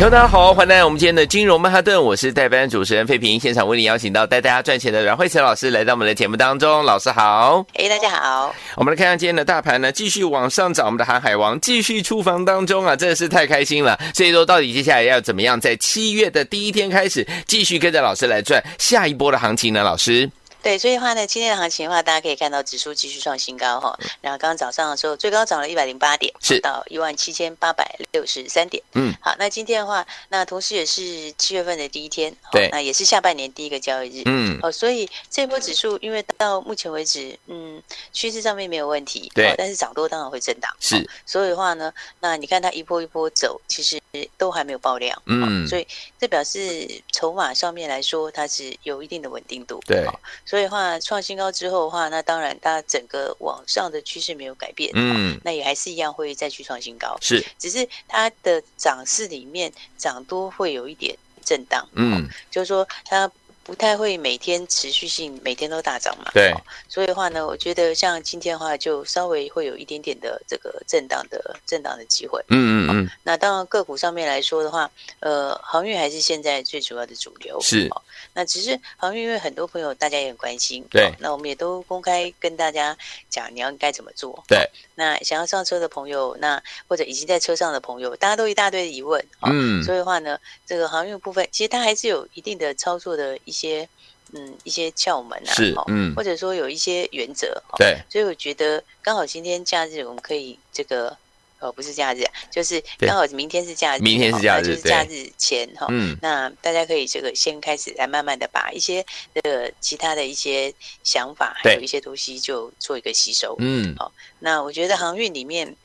大家好，欢迎来到我们今天的金融曼哈顿，我是代班主持人费平，现场为您邀请到带大家赚钱的阮慧慈老师来到我们的节目当中，老师好，哎，大家好，我们来看看今天的大盘呢，继续往上涨，我们的航海王继续出房当中啊，真的是太开心了。所以说，到底接下来要怎么样，在七月的第一天开始，继续跟着老师来赚下一波的行情呢？老师。对，所以的话呢，今天的行情的话，大家可以看到指数继续创新高哈。然后刚刚早上的时候，最高涨了一百零八点，是到一万七千八百六十三点。嗯，好，那今天的话，那同时也是七月份的第一天，对，那也是下半年第一个交易日。嗯，哦，所以这波指数，因为到目前为止，嗯，趋势上面没有问题，对，但是涨多当然会震荡。是，所以的话呢，那你看它一波一波走，其实都还没有爆量。嗯，所以这表示筹码上面来说，它是有一定的稳定度。对。所以的话，创新高之后的话，那当然它整个往上的趋势没有改变，嗯，那也还是一样会再去创新高，是，只是它的涨势里面涨多会有一点震荡，嗯，就是说它。不太会每天持续性每天都大涨嘛？对，所以的话呢，我觉得像今天的话，就稍微会有一点点的这个震荡的震荡的机会。嗯嗯嗯。那当然个股上面来说的话，呃，航运还是现在最主要的主流。是。那只是航运，因为很多朋友大家也很关心。对。那我们也都公开跟大家讲，你要该怎么做。对。那想要上车的朋友，那或者已经在车上的朋友，大家都一大堆的疑问。嗯。所以的话呢，这个航运部分，其实它还是有一定的操作的一些。一些嗯，一些窍门啊，是嗯，或者说有一些原则，对，所以我觉得刚好今天假日我们可以这个哦，不是假日，就是刚好明天是假日，明天是假日，就是假日前哈，嗯，那大家可以这个先开始来慢慢的把一些这个其他的一些想法，还有一些东西就做一个吸收，嗯，好，那我觉得航运里面，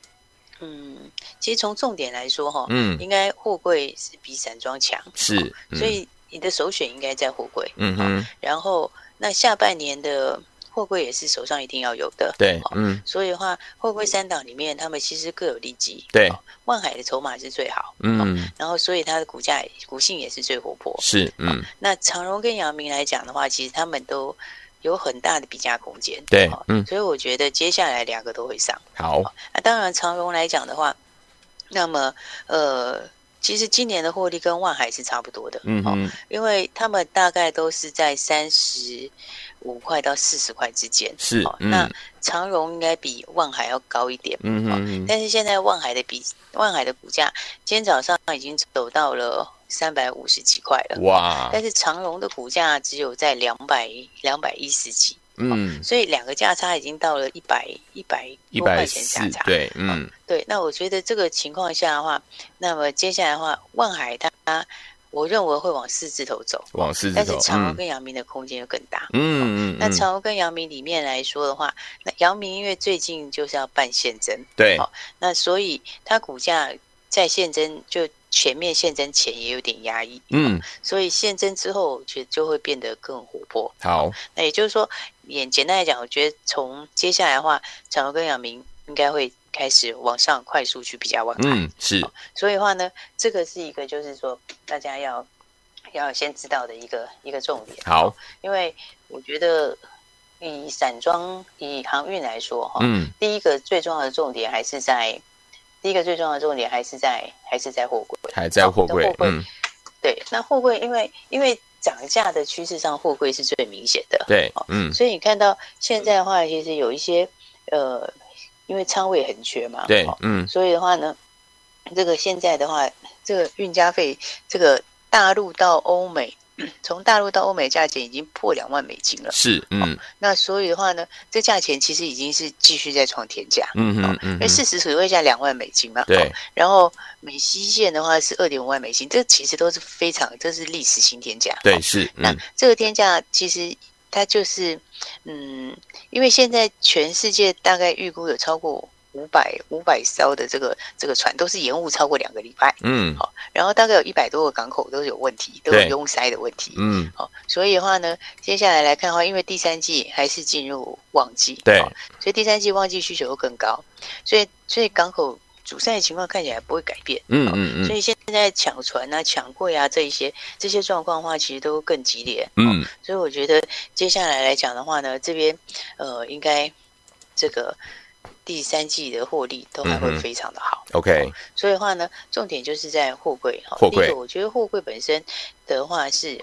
嗯，其实从重点来说哈，嗯，应该货柜是比散装强，是，所以。你的首选应该在货柜，嗯哼，然后那下半年的货柜也是手上一定要有的，对，嗯，所以的话，货柜三档里面，他们其实各有利基，对，万海的筹码是最好，嗯，然后所以它的股价股性也是最活泼，是，嗯，那长荣跟阳明来讲的话，其实他们都有很大的比价空间，对，嗯，所以我觉得接下来两个都会上，好，那当然长荣来讲的话，那么呃。其实今年的获利跟万海是差不多的，嗯哼，因为他们大概都是在三十五块到四十块之间，是，嗯、那长荣应该比万海要高一点，嗯哼，但是现在万海的比万海的股价，今天早上已经走到了三百五十几块了，哇，但是长荣的股价只有在两百两百一十几。嗯，所以两个价差已经到了一百一百多块钱价差，对，嗯，对。那我觉得这个情况下的话，那么接下来的话，万海它，我认为会往四字头走，往四字头。但是长荣跟阳明的空间就更大，嗯嗯。那长荣跟阳明里面来说的话，那阳明因为最近就是要办现增，对，好，那所以它股价在现增就。前面现增前也有点压抑，嗯，所以现增之后，我觉得就会变得更活泼。好，那也就是说，也简单来讲，我觉得从接下来的话，长荣跟阳明应该会开始往上快速去比较往上。嗯，是。所以的话呢，这个是一个就是说大家要要先知道的一个一个重点。好，因为我觉得以散装以航运来说，哈，嗯，第一个最重要的重点还是在。第一个最重要的重点还是在还是在货柜，还在货柜。货柜，嗯，对，那货柜因为因为涨价的趋势上，货柜是最明显的。对，嗯，所以你看到现在的话，其实有一些呃，因为仓位很缺嘛，对，嗯，所以的话呢，这个现在的话，这个运价费，这个大陆到欧美。从大陆到欧美，价钱已经破两万美金了。是，嗯、哦，那所以的话呢，这价钱其实已经是继续在创天价。嗯嗯，嗯，因为事实只会价两万美金嘛。对、哦。然后美西线的话是二点五万美金，这其实都是非常，这是历史新天价。对，是。嗯、那这个天价其实它就是，嗯，因为现在全世界大概预估有超过五百五百艘的这个这个船都是延误超过两个礼拜，嗯，好，然后大概有一百多个港口都是有问题，都有拥塞的问题，嗯，好，所以的话呢，接下来来看的话，因为第三季还是进入旺季，对，所以第三季旺季需求会更高，所以所以港口阻塞的情况看起来不会改变，嗯嗯嗯，所以现在抢船啊、抢柜啊这一些这些状况的话，其实都更激烈，嗯，所以我觉得接下来来讲的话呢，这边呃应该这个。第三季的获利都还会非常的好。嗯、OK，所以的话呢，重点就是在货柜哈。货柜，我觉得货柜本身的话是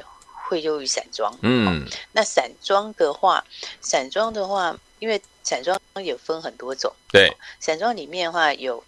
会优于散装。嗯，那散装的话，散装的话，因为散装也分很多种。对，散装里面的话有。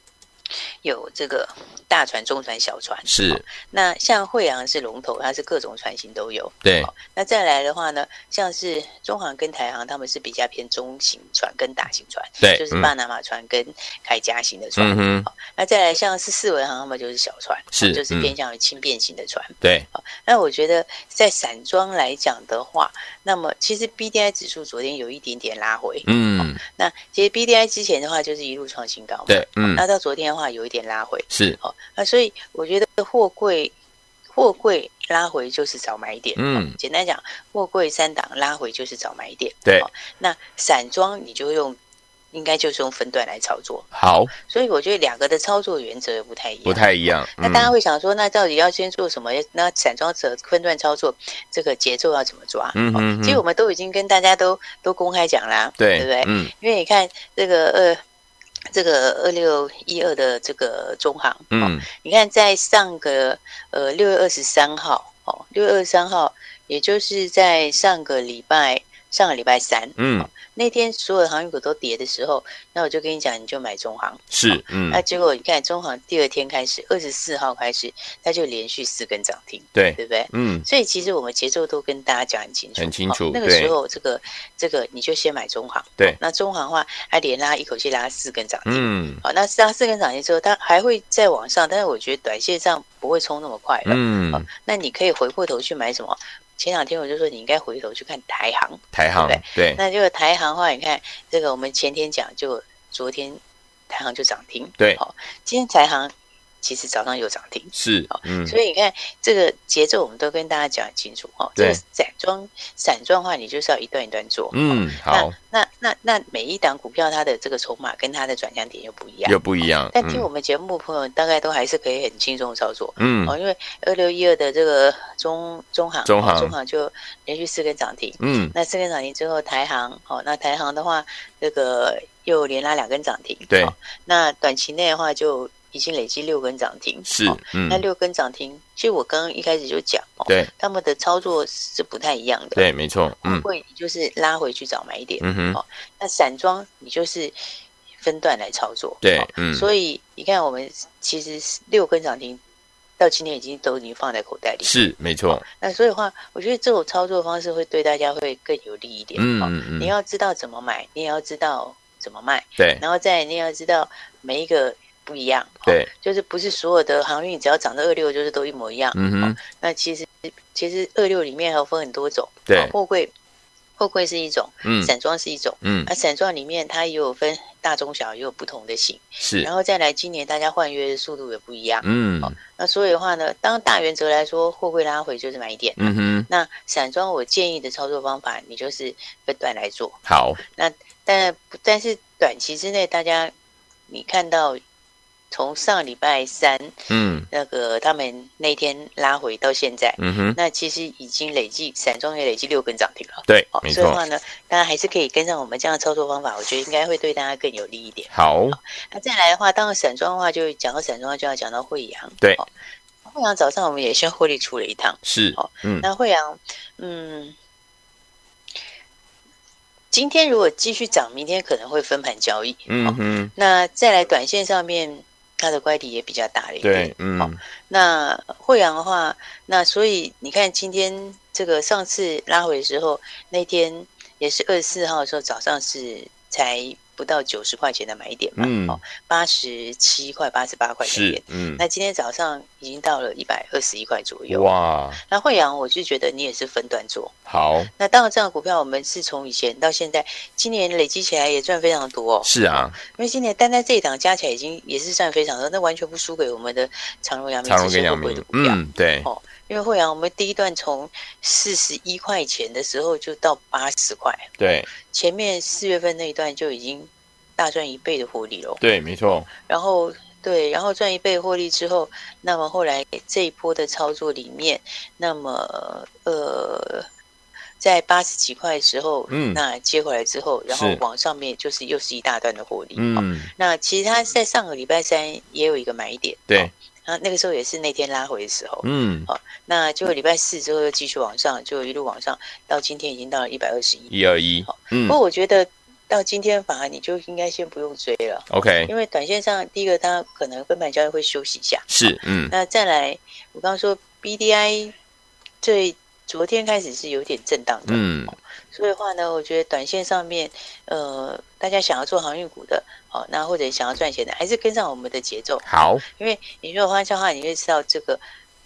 有这个大船、中船、小船是、哦。那像慧洋是龙头，它是各种船型都有。对、哦。那再来的话呢，像是中航跟台航，他们是比较偏中型船跟大型船。对。就是巴拿马船跟凯佳型的船。嗯、哦、那再来像是四维航，他们就是小船，是、哦、就是偏向于轻便型的船。对、嗯。那我觉得在散装来讲的话，那么其实 B D I 指数昨天有一点点拉回。嗯。哦、那其实 B D I 之前的话就是一路创新高嘛。对。那到昨天的话。有一点拉回是哦，那所以我觉得货柜货柜拉回就是找买点，嗯，简单讲，货柜三档拉回就是找买点，对。那散装你就用，应该就是用分段来操作，好。所以我觉得两个的操作原则不太一样，不太一样。那大家会想说，那到底要先做什么？那散装者分段操作，这个节奏要怎么抓？嗯嗯。其实我们都已经跟大家都都公开讲啦，对对不对？嗯。因为你看这个呃。这个二六一二的这个中行，嗯、哦，你看在上个呃六月二十三号，哦，六月二十三号，也就是在上个礼拜上个礼拜三，嗯。哦那天所有的航运股都跌的时候，那我就跟你讲，你就买中航。是，嗯。那结果你看中航第二天开始，二十四号开始，它就连续四根涨停，对，对不对？嗯。所以其实我们节奏都跟大家讲很清楚，很清楚。那个时候，这个这个你就先买中航。对。那中航的话，还连拉一口气拉四根涨停。嗯。好，那拉四根涨停之后，它还会再往上，但是我觉得短线上不会冲那么快了。嗯。好，那你可以回过头去买什么？前两天我就说你应该回头去看台航，台航对，对，那这个台航的话，你看这个我们前天讲，就昨天台航就涨停，对，好，今天台航。其实早上有涨停，是，嗯，所以你看这个节奏，我们都跟大家讲清楚哦。这个散装散装的话，你就是要一段一段做。嗯，好。那那那每一档股票，它的这个筹码跟它的转向点又不一样，又不一样。但听我们节目朋友大概都还是可以很轻松操作。嗯，哦，因为二六一二的这个中中行，中行中行就连续四根涨停。嗯，那四根涨停之后，台行，哦，那台行的话，这个又连拉两根涨停。对，那短期内的话就。已经累积六根涨停，是，嗯，那六根涨停，其实我刚刚一开始就讲，对，他们的操作是不太一样的，对，没错，嗯，会就是拉回去找买点，嗯哼，哦，那散装你就是分段来操作，对，嗯，所以你看我们其实六根涨停到今天已经都已经放在口袋里，是，没错，那所以的话，我觉得这种操作方式会对大家会更有利一点，嗯嗯，你要知道怎么买，你也要知道怎么卖，对，然后再你也要知道每一个。不一样，对、哦，就是不是所有的航运只要涨到二六，就是都一模一样。嗯哼，哦、那其实其实二六里面还有分很多种，对，货柜货柜是一种，嗯，散装是一种，嗯，那散装里面它也有分大中小，也有不同的型，是，然后再来今年大家换约的速度也不一样，嗯，哦，那所以的话呢，当大原则来说，货柜拉回就是买点，嗯哼，那散装我建议的操作方法，你就是分段来做，好，那但但是短期之内，大家你看到。从上礼拜三，嗯，那个他们那天拉回到现在，嗯哼，那其实已经累计散装也累计六根涨停了，对，没错。所以的话呢，大家还是可以跟上我们这样的操作方法，我觉得应该会对大家更有利一点。好，那再来的话，当然散装的话，就讲到散装就要讲到惠阳，对，慧洋早上我们也先获利出了一趟，是，哦，嗯，那惠阳，嗯。今天如果继续涨，明天可能会分盘交易。嗯哼，那再来短线上面，它的乖离也比较大了一点。对，嗯。好，那惠阳的话，那所以你看今天这个上次拉回的时候，那天也是二十四号的时候早上是才不到九十块钱的买点嘛，嗯、哦，八十七块、八十八块钱点，嗯，那今天早上已经到了一百二十一块左右，哇！那惠阳，我就觉得你也是分段做，好。那当然，这样的股票我们是从以前到现在，今年累积起来也赚非常多哦，是啊，因为今年单单这一档加起来已经也是赚非常多，那完全不输给我们的长荣、阳明、长荣跟阳明的股票，嗯，对，哦。因为慧洋，我们第一段从四十一块钱的时候就到八十块，对，前面四月份那一段就已经大赚一倍的获利了，对，没错。然后对，然后赚一倍获利之后，那么后来这一波的操作里面，那么呃，在八十几块的时候，嗯，那接回来之后，然后往上面就是又是一大段的获利，嗯，那其实它在上个礼拜三也有一个买点，对。啊，那个时候也是那天拉回的时候，嗯，好，那就礼拜四之后又继续往上，就一路往上，到今天已经到了一百二十一，一二一，好，嗯，不过我觉得到今天反而你就应该先不用追了，OK，因为短线上第一个它可能分盘交易会休息一下，是，嗯，那再来，我刚刚说 BDI 最昨天开始是有点震荡的，嗯。所以的话呢，我觉得短线上面，呃，大家想要做航运股的，好，那或者想要赚钱的，还是跟上我们的节奏。好，因为你如果换句话，你会知道这个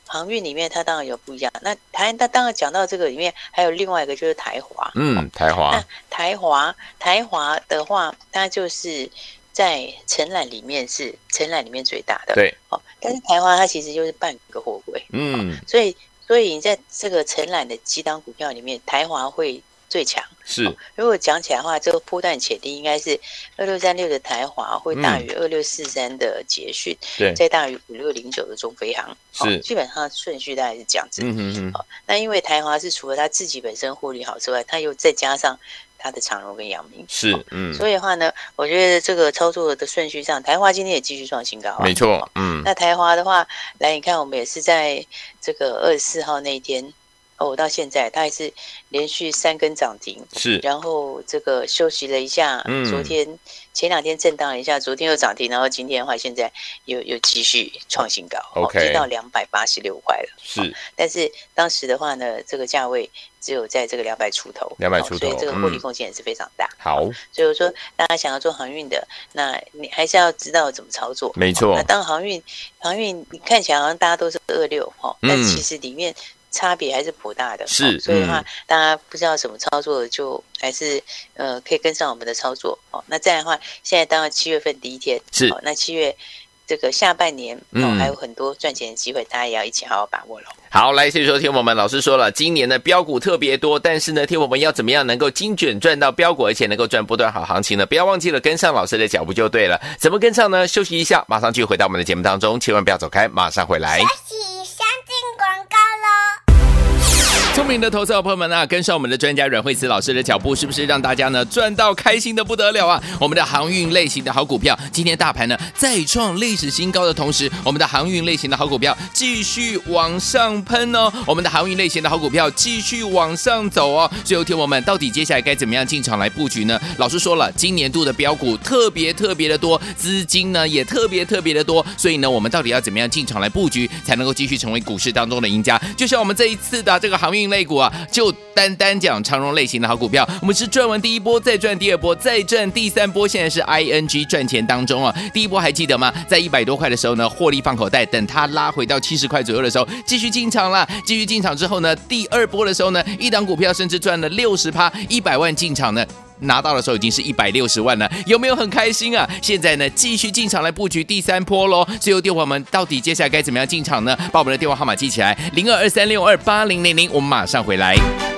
航运里面它当然有不一样。那台，那当然讲到这个里面，还有另外一个就是台华。嗯，台华。那台华，台华的话，它就是在承揽里面是承揽里面最大的。对。哦，但是台华它其实就是半个货柜。嗯。所以，所以你在这个承揽的几档股票里面，台华会。最强是、哦，如果讲起来的话，这个波段潜力应该是二六三六的台华会大于二六四三的捷讯，对、嗯，再大于五六零九的中飞航，是、哦，基本上顺序大概是这样子。嗯嗯嗯。好、哦，那因为台华是除了它自己本身获利好之外，它又再加上它的长荣跟阳明，是，嗯、哦，所以的话呢，我觉得这个操作的顺序上，台华今天也继续创新高、啊，没错，嗯。那台华的话，来你看，我们也是在这个二十四号那一天。哦，到现在它还是连续三根涨停，是，然后这个休息了一下，嗯，昨天前两天震荡了一下，昨天又涨停，然后今天的话现在又又继续创新高，OK，到两百八十六块了，是、哦，但是当时的话呢，这个价位只有在这个两百出头，两百出头、哦，所以这个获利空间也是非常大。好，所以我说大家想要做航运的，那你还是要知道怎么操作，没错。哦、那当航运航运你看起来好像大家都是二六哈，但其实里面。差别还是颇大的，是、哦，所以的话，大家不知道怎么操作，就还是呃可以跟上我们的操作哦。那这样的话，现在当然七月份第一天是，哦、那七月这个下半年哦、嗯、还有很多赚钱的机会，大家也要一起好好把握喽。好，来，谢谢收听我们老师说了，今年的标股特别多，但是呢，听我们要怎么样能够精准赚到标股，而且能够赚波段好行情呢？不要忘记了跟上老师的脚步就对了。怎么跟上呢？休息一下，马上就回到我们的节目当中，千万不要走开，马上回来。聪明的投资者朋友们啊，跟上我们的专家阮慧慈老师的脚步，是不是让大家呢赚到开心的不得了啊？我们的航运类型的好股票，今天大盘呢再创历史新高的同时，我们的航运类型的好股票继续往上喷哦，我们的航运类型的好股票继续往上走哦。最后听我们到底接下来该怎么样进场来布局呢？老师说了，今年度的标股特别特别的多，资金呢也特别特别的多，所以呢，我们到底要怎么样进场来布局，才能够继续成为股市当中的赢家？就像我们这一次的这个航运。类股啊，就单单讲长荣类型的好股票，我们是赚完第一波，再赚第二波，再赚第三波，现在是 ING 赚钱当中啊。第一波还记得吗？在一百多块的时候呢，获利放口袋，等它拉回到七十块左右的时候，继续进场了。继续进场之后呢，第二波的时候呢，一档股票甚至赚了六十趴，一百万进场呢。拿到的时候已经是一百六十万了，有没有很开心啊？现在呢，继续进场来布局第三波喽。最后电话们到底接下来该怎么样进场呢？把我们的电话号码记起来，零二二三六二八零零零，我们马上回来。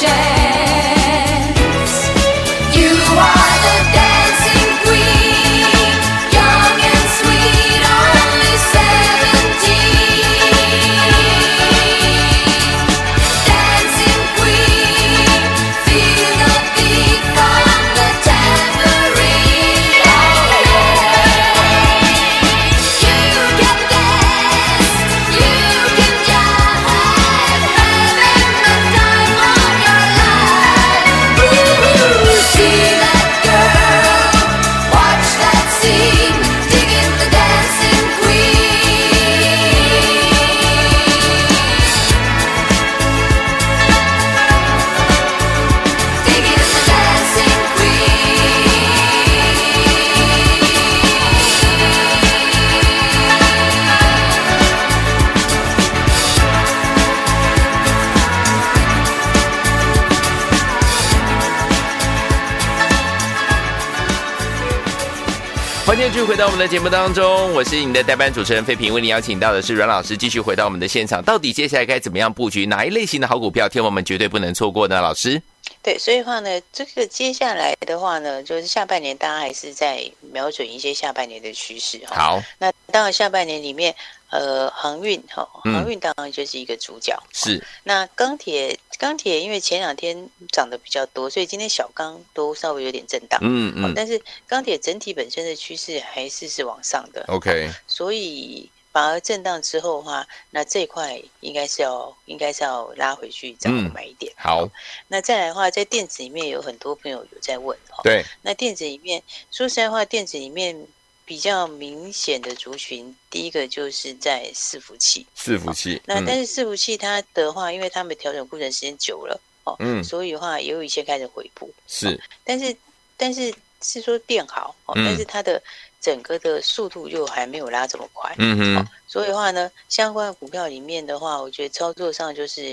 share. 在我们的节目当中，我是你的代班主持人费平，为你邀请到的是阮老师，继续回到我们的现场。到底接下来该怎么样布局？哪一类型的好股票，天王们绝对不能错过呢？老师，对，所以话呢，这个接下来的话呢，就是下半年大家还是在瞄准一些下半年的趋势哈。好，那当然下半年里面。呃，航运哈，航运当然就是一个主角。嗯、是，那钢铁，钢铁因为前两天涨得比较多，所以今天小钢都稍微有点震荡。嗯嗯。但是钢铁整体本身的趋势还是是往上的。OK。所以反而震荡之后的话，那这一块应该是要应该是要拉回去找买一点。嗯、好，那再来的话，在电子里面有很多朋友有在问哈。对，那电子里面说实在话，电子里面比较明显的族群，第一个就是在伺服器。伺服器。嗯、那但是伺服器它的话，因为他们调整库存时间久了哦，嗯，所以的话也有一些开始回补。是，但是但是是说变好哦，但是它的。嗯整个的速度又还没有拉这么快，嗯哼、哦，所以的话呢，相关的股票里面的话，我觉得操作上就是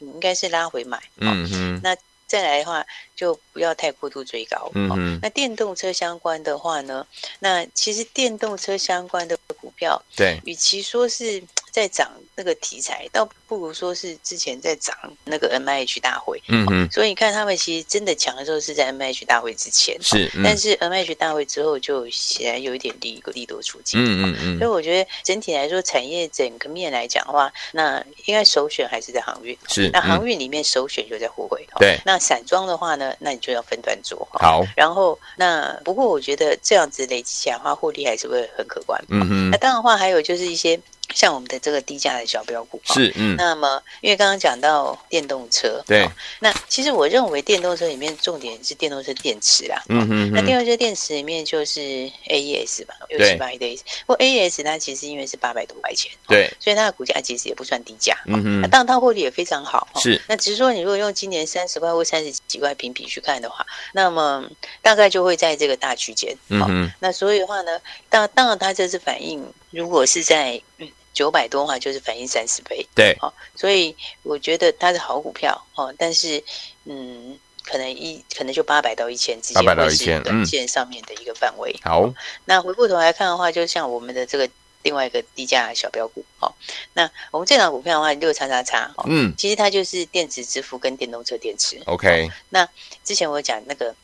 应该是拉回买，哦、嗯哼，那再来的话就不要太过度追高，嗯那电动车相关的话呢，那其实电动车相关的股票，对，与其说是在涨那个题材，倒不如说是之前在涨那个 M I H 大会，嗯嗯哼，所以你看他们其实真的强的时候是在 M I H 大会之前，是，嗯、但是 M I H 大会之后就显然有一点利利多出尽，嗯嗯嗯，所以我觉得整体来说，产业整个面来讲的话，那应该首选还是在航运，是，那航运里面首选就在货柜，对、嗯，那散装的话呢，那你就要分段做，好，然后那不过我觉得这样子累积起来的话，获利还是会很可观，嗯嗯，那当然的话还有就是一些。像我们的这个低价的小标股是，嗯，那么因为刚刚讲到电动车，对、哦，那其实我认为电动车里面重点是电动车电池啦，嗯嗯，那电动车电池里面就是 AES 吧，六七八一的 AES，不过 AES 它其实因为是八百多块钱，对，所以它的股价其实也不算低价，嗯嗯，那当然它获利也非常好，是，那只是说你如果用今年三十块或三十几块平比去看的话，那么大概就会在这个大区间，嗯嗯，那所以的话呢，当当然它这是反映，如果是在嗯。九百多的话就是反映三十倍，对，好，所以我觉得它是好股票哦，但是嗯，可能一可能就八百到一千之间，八百到一千，短线上面的一个范围。好，那回过头来看的话，就像我们的这个另外一个低价小标股，哦，那我们这档股票的话，六叉叉叉，嗯，其实它就是电子支付跟电动车电池。OK，那之前我讲那个。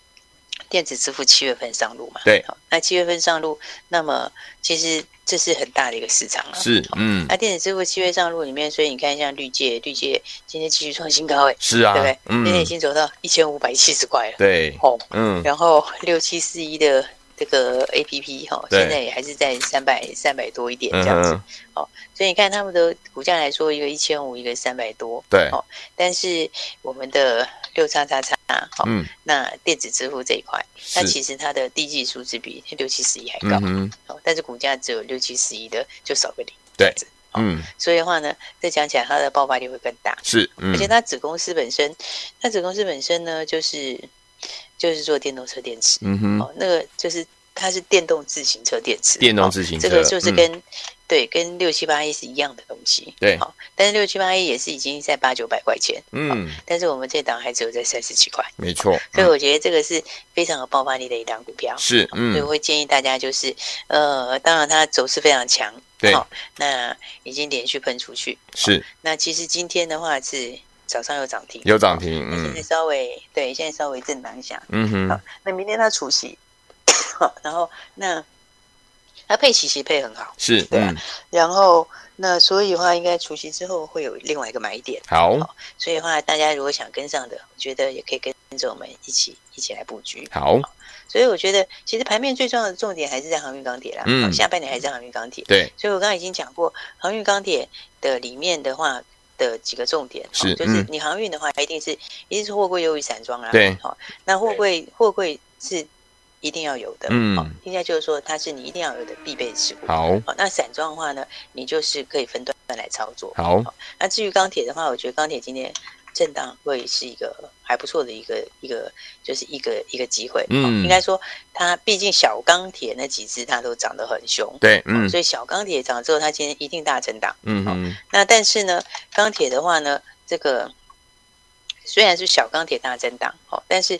电子支付七月份上路嘛？对，好，那七月份上路，那么其实这是很大的一个市场啊。是，嗯，那电子支付七月上路里面，所以你看像绿界，绿界今天继续创新高，哎，是啊，对不对？嗯，今天已经走到一千五百七十块了。对，哦，嗯，然后六七四一的这个 APP 哈，现在也还是在三百三百多一点这样子。好，所以你看他们的股价来说，一个一千五，一个三百多。对，哦，但是我们的。六叉叉叉嗯，那电子支付这一块，它其实它的第一季数字比六七十亿还高，嗯，但是股价只有六七十亿的，就少个零，对，嗯，所以的话呢，再讲起来它的爆发力会更大，是，而且它子公司本身，它子公司本身呢，就是就是做电动车电池，嗯哼，哦，那个就是它是电动自行车电池，电动自行车，这个就是跟。对，跟六七八一是一样的东西。对，好，但是六七八一也是已经在八九百块钱。嗯，但是我们这档还只有在三十几块。没错，所以我觉得这个是非常有爆发力的一档股票。是，嗯，所以我会建议大家就是，呃，当然它走势非常强。对，那已经连续喷出去。是，那其实今天的话是早上有涨停，有涨停。嗯，现在稍微对，现在稍微震荡一下。嗯哼，好，那明天它除夕，好，然后那。它配息其实配很好，是对、啊，嗯、然后那所以的话，应该除夕之后会有另外一个买点。好，好，所以的话，大家如果想跟上的，我觉得也可以跟着我们一起一起来布局。好，好，所以我觉得其实盘面最重要的重点还是在航运钢铁啦。嗯，下半年还是在航运钢铁。对，所以我刚刚已经讲过，航运钢铁的里面的话的几个重点是，就是你航运的话，一定是一定是货柜优于散装啊。对，好，那货柜货柜是。一定要有的，嗯，好，应该就是说它是你一定要有的必备事物。好，好，那散装的话呢，你就是可以分段来操作。好，好，那至于钢铁的话，我觉得钢铁今天震荡会是一个还不错的一个一个，就是一个一个机会。嗯，应该说它毕竟小钢铁那几只它都涨得很凶，对，嗯，所以小钢铁涨之后，它今天一定大震荡。嗯嗯，那但是呢，钢铁的话呢，这个虽然是小钢铁大震荡，哦，但是。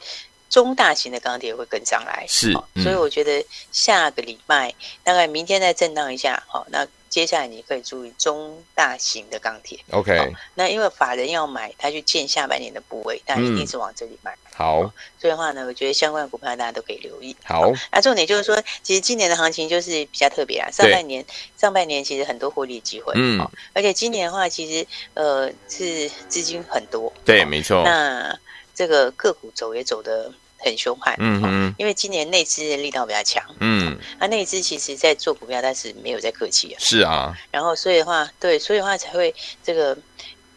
中大型的钢铁会跟上来，是，嗯、所以我觉得下个礼拜大概明天再震荡一下，好，那接下来你可以注意中大型的钢铁，OK，那因为法人要买，他去建下半年的部位，但一定是往这里买。嗯、好，所以的话呢，我觉得相关的股票大家都可以留意。好，那重点就是说，其实今年的行情就是比较特别啊，上半年上半年其实很多获利机会，嗯，而且今年的话，其实呃是资金很多，对，没错。那这个个股走也走的。很凶悍，嗯嗯，因为今年内资的力道比较强，嗯，那内资其实在做股票，但是没有在客气啊，是啊，然后所以的话，对，所以的话才会这个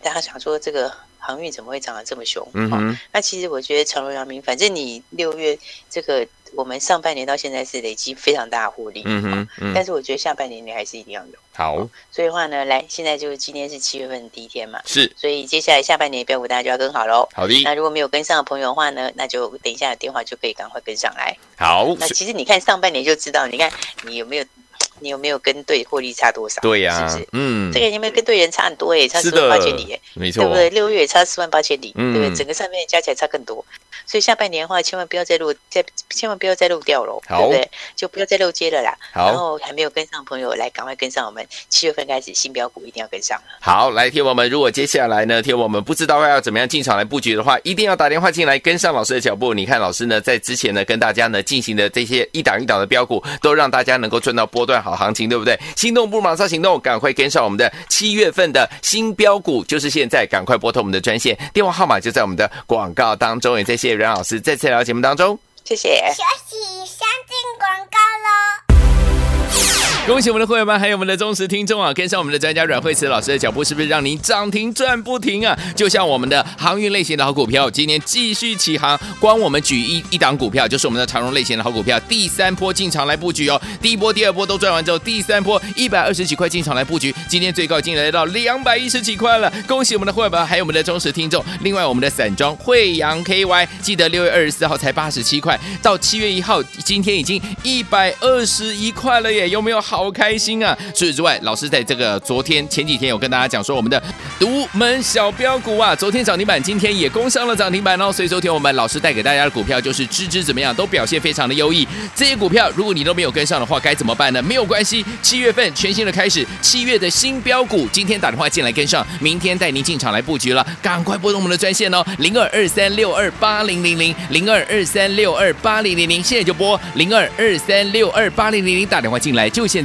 大家想说这个航运怎么会涨得这么凶？嗯哼，那其实我觉得长荣阳明，反正你六月这个。我们上半年到现在是累积非常大的获利，嗯哼，嗯，但是我觉得下半年你还是一定要有。好，所以的话呢，来，现在就是今天是七月份的第一天嘛，是，所以接下来下半年的标股大家就要跟好喽。好的，那如果没有跟上的朋友的话呢，那就等一下的电话就可以赶快跟上来。好，那其实你看上半年就知道，你看你有没有。你有没有跟对获利差多少？对呀、啊，是不是？嗯，这个有没有跟对人差很多哎，差四万八千里哎，没错，对不对？六月也差四万八千里，嗯、对不对？整个上面加起来差更多，所以下半年的话，千万不要再漏，再千万不要再漏掉了，对不对？就不要再漏接了啦。好，然后还没有跟上朋友，来赶快跟上我们七月份开始新标股，一定要跟上。好，来，听我们，如果接下来呢，听我们不知道要怎么样进场来布局的话，一定要打电话进来跟上老师的脚步。你看，老师呢在之前呢跟大家呢进行的这些一档一档的标股，都让大家能够赚到波段好行情，对不对？心动不如马上行动，赶快跟上我们的七月份的新标股，就是现在，赶快拨通我们的专线，电话号码就在我们的广告当中。也再谢谢阮老师再次来到节目当中，谢谢。休息，先进广告喽。恭喜我们的会员们，还有我们的忠实听众啊！跟上我们的专家阮慧慈老师的脚步，是不是让您涨停赚不停啊？就像我们的航运类型的好股票，今年继续起航。光我们举一一档股票，就是我们的长荣类型的好股票，第三波进场来布局哦。第一波、第二波都赚完之后，第三波一百二十几块进场来布局，今天最高竟然来到两百一十几块了。恭喜我们的会员们，还有我们的忠实听众。另外，我们的散装惠阳 KY，记得六月二十四号才八十七块，到七月一号，今天已经一百二十一块了耶！有没有好好开心啊？除此之外，老师在这个昨天前几天有跟大家讲说，我们的独门小标股啊，昨天涨停板，今天也攻上了涨停板哦。所以昨天我们老师带给大家的股票就是支支怎么样都表现非常的优异。这些股票如果你都没有跟上的话，该怎么办呢？没有关系，七月份全新的开始，七月的新标股，今天打电话进来跟上，明天带您进场来布局了。赶快拨通我们的专线哦，零二二三六二八零零零零二二三六二八零零零，现在就拨零二二三六二八零零零打电话进来，就现